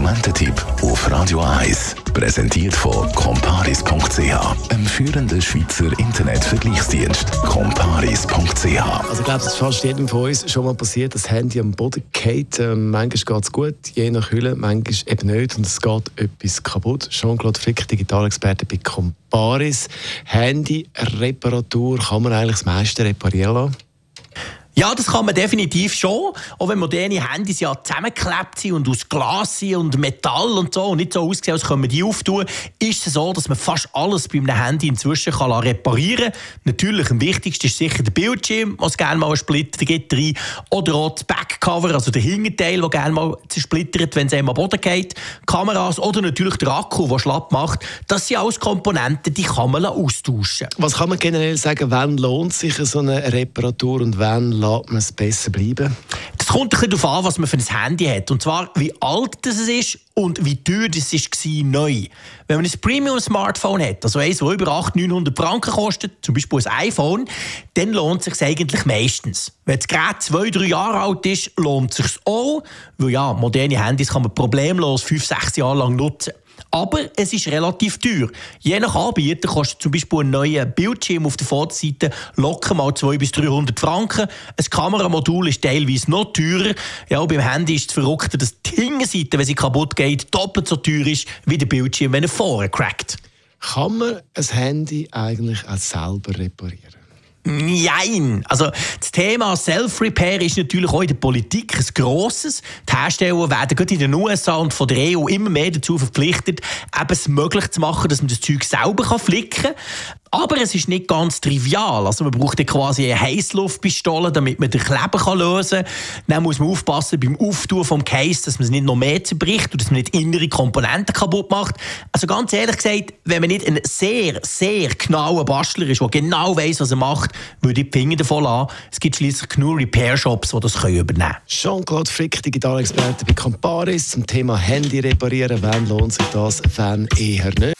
Konsumententipp auf Radio 1 präsentiert von comparis.ch, einem führenden Schweizer Internetvergleichsdienst. comparis.ch. Also ich glaube, es ist fast jedem von uns schon mal passiert, dass das Handy am Boden geht. Ähm, manchmal geht es gut, je nach Hülle, manchmal eben nicht und es geht etwas kaputt. Jean-Claude Frick, Digitalexperte bei Comparis. Handy-Reparatur, kann man eigentlich das meiste reparieren lassen? Ja, das kann man definitiv schon. Auch wenn moderne Handys ja zusammengeklebt sind und aus Glas sind und Metall und so und nicht so aussehen, als können wir die auftun, ist es so, dass man fast alles bei einem Handy inzwischen kann reparieren kann. Natürlich, am wichtigsten ist sicher der Bildschirm, was gerne mal einen Splitter gibt rein. Oder auch das Backcover, also der Hinterteil, der gerne mal zersplittert, wenn es einem am Boden geht. Kameras oder natürlich der Akku, der schlapp macht. Das sind alles Komponenten, die kann man austauschen. Was kann man generell sagen, wann lohnt sich so eine Reparatur und wann lässt man es besser bleiben? Das kommt ein bisschen darauf an, was man für ein Handy hat. Und zwar, wie alt das ist und wie teuer das war neu. Wenn man ein Premium-Smartphone hat, also eins, das über 800, 900 Franken kostet, zum Beispiel ein iPhone, dann lohnt es sich eigentlich meistens. Wenn das Gerät zwei, drei Jahre alt ist, lohnt es sich auch, weil ja, moderne Handys kann man problemlos fünf, sechs Jahre lang nutzen. Aber es ist relativ teuer. Je nach Anbieter kostet zum Beispiel ein neuer Bildschirm auf der Vorderseite locker mal 200 bis 300 Franken. Ein Kameramodul ist teilweise noch teurer. Ja, beim Handy ist es verrückter, dass die Hinterseite, wenn sie kaputt geht, doppelt so teuer ist wie der Bildschirm, wenn er vorher crackt. Kann man ein Handy eigentlich auch selber reparieren? Nein. Also, das Thema Self-Repair ist natürlich auch in der Politik ein grosses. Die Hersteller werden gerade in den USA und von der EU immer mehr dazu verpflichtet, eben es möglich zu machen, dass man das Zeug selber flicken kann. Aber es ist nicht ganz trivial. Also man braucht quasi eine Heißluftpistole, damit man den Kleber lösen kann. Dann muss man aufpassen beim Auftun vom Case, dass man es nicht noch mehr zerbricht und dass man nicht innere Komponenten kaputt macht. Also ganz ehrlich gesagt, wenn man nicht ein sehr, sehr genauer Bastler ist, der genau weiß, was er macht, würde ich die Finger davon lassen. Es gibt schließlich genug Repair-Shops, die das übernehmen können. Jean-Claude Frick, Digitalexperte bei Camparis zum Thema Handy reparieren. Wann lohnt sich das, wann eher nicht?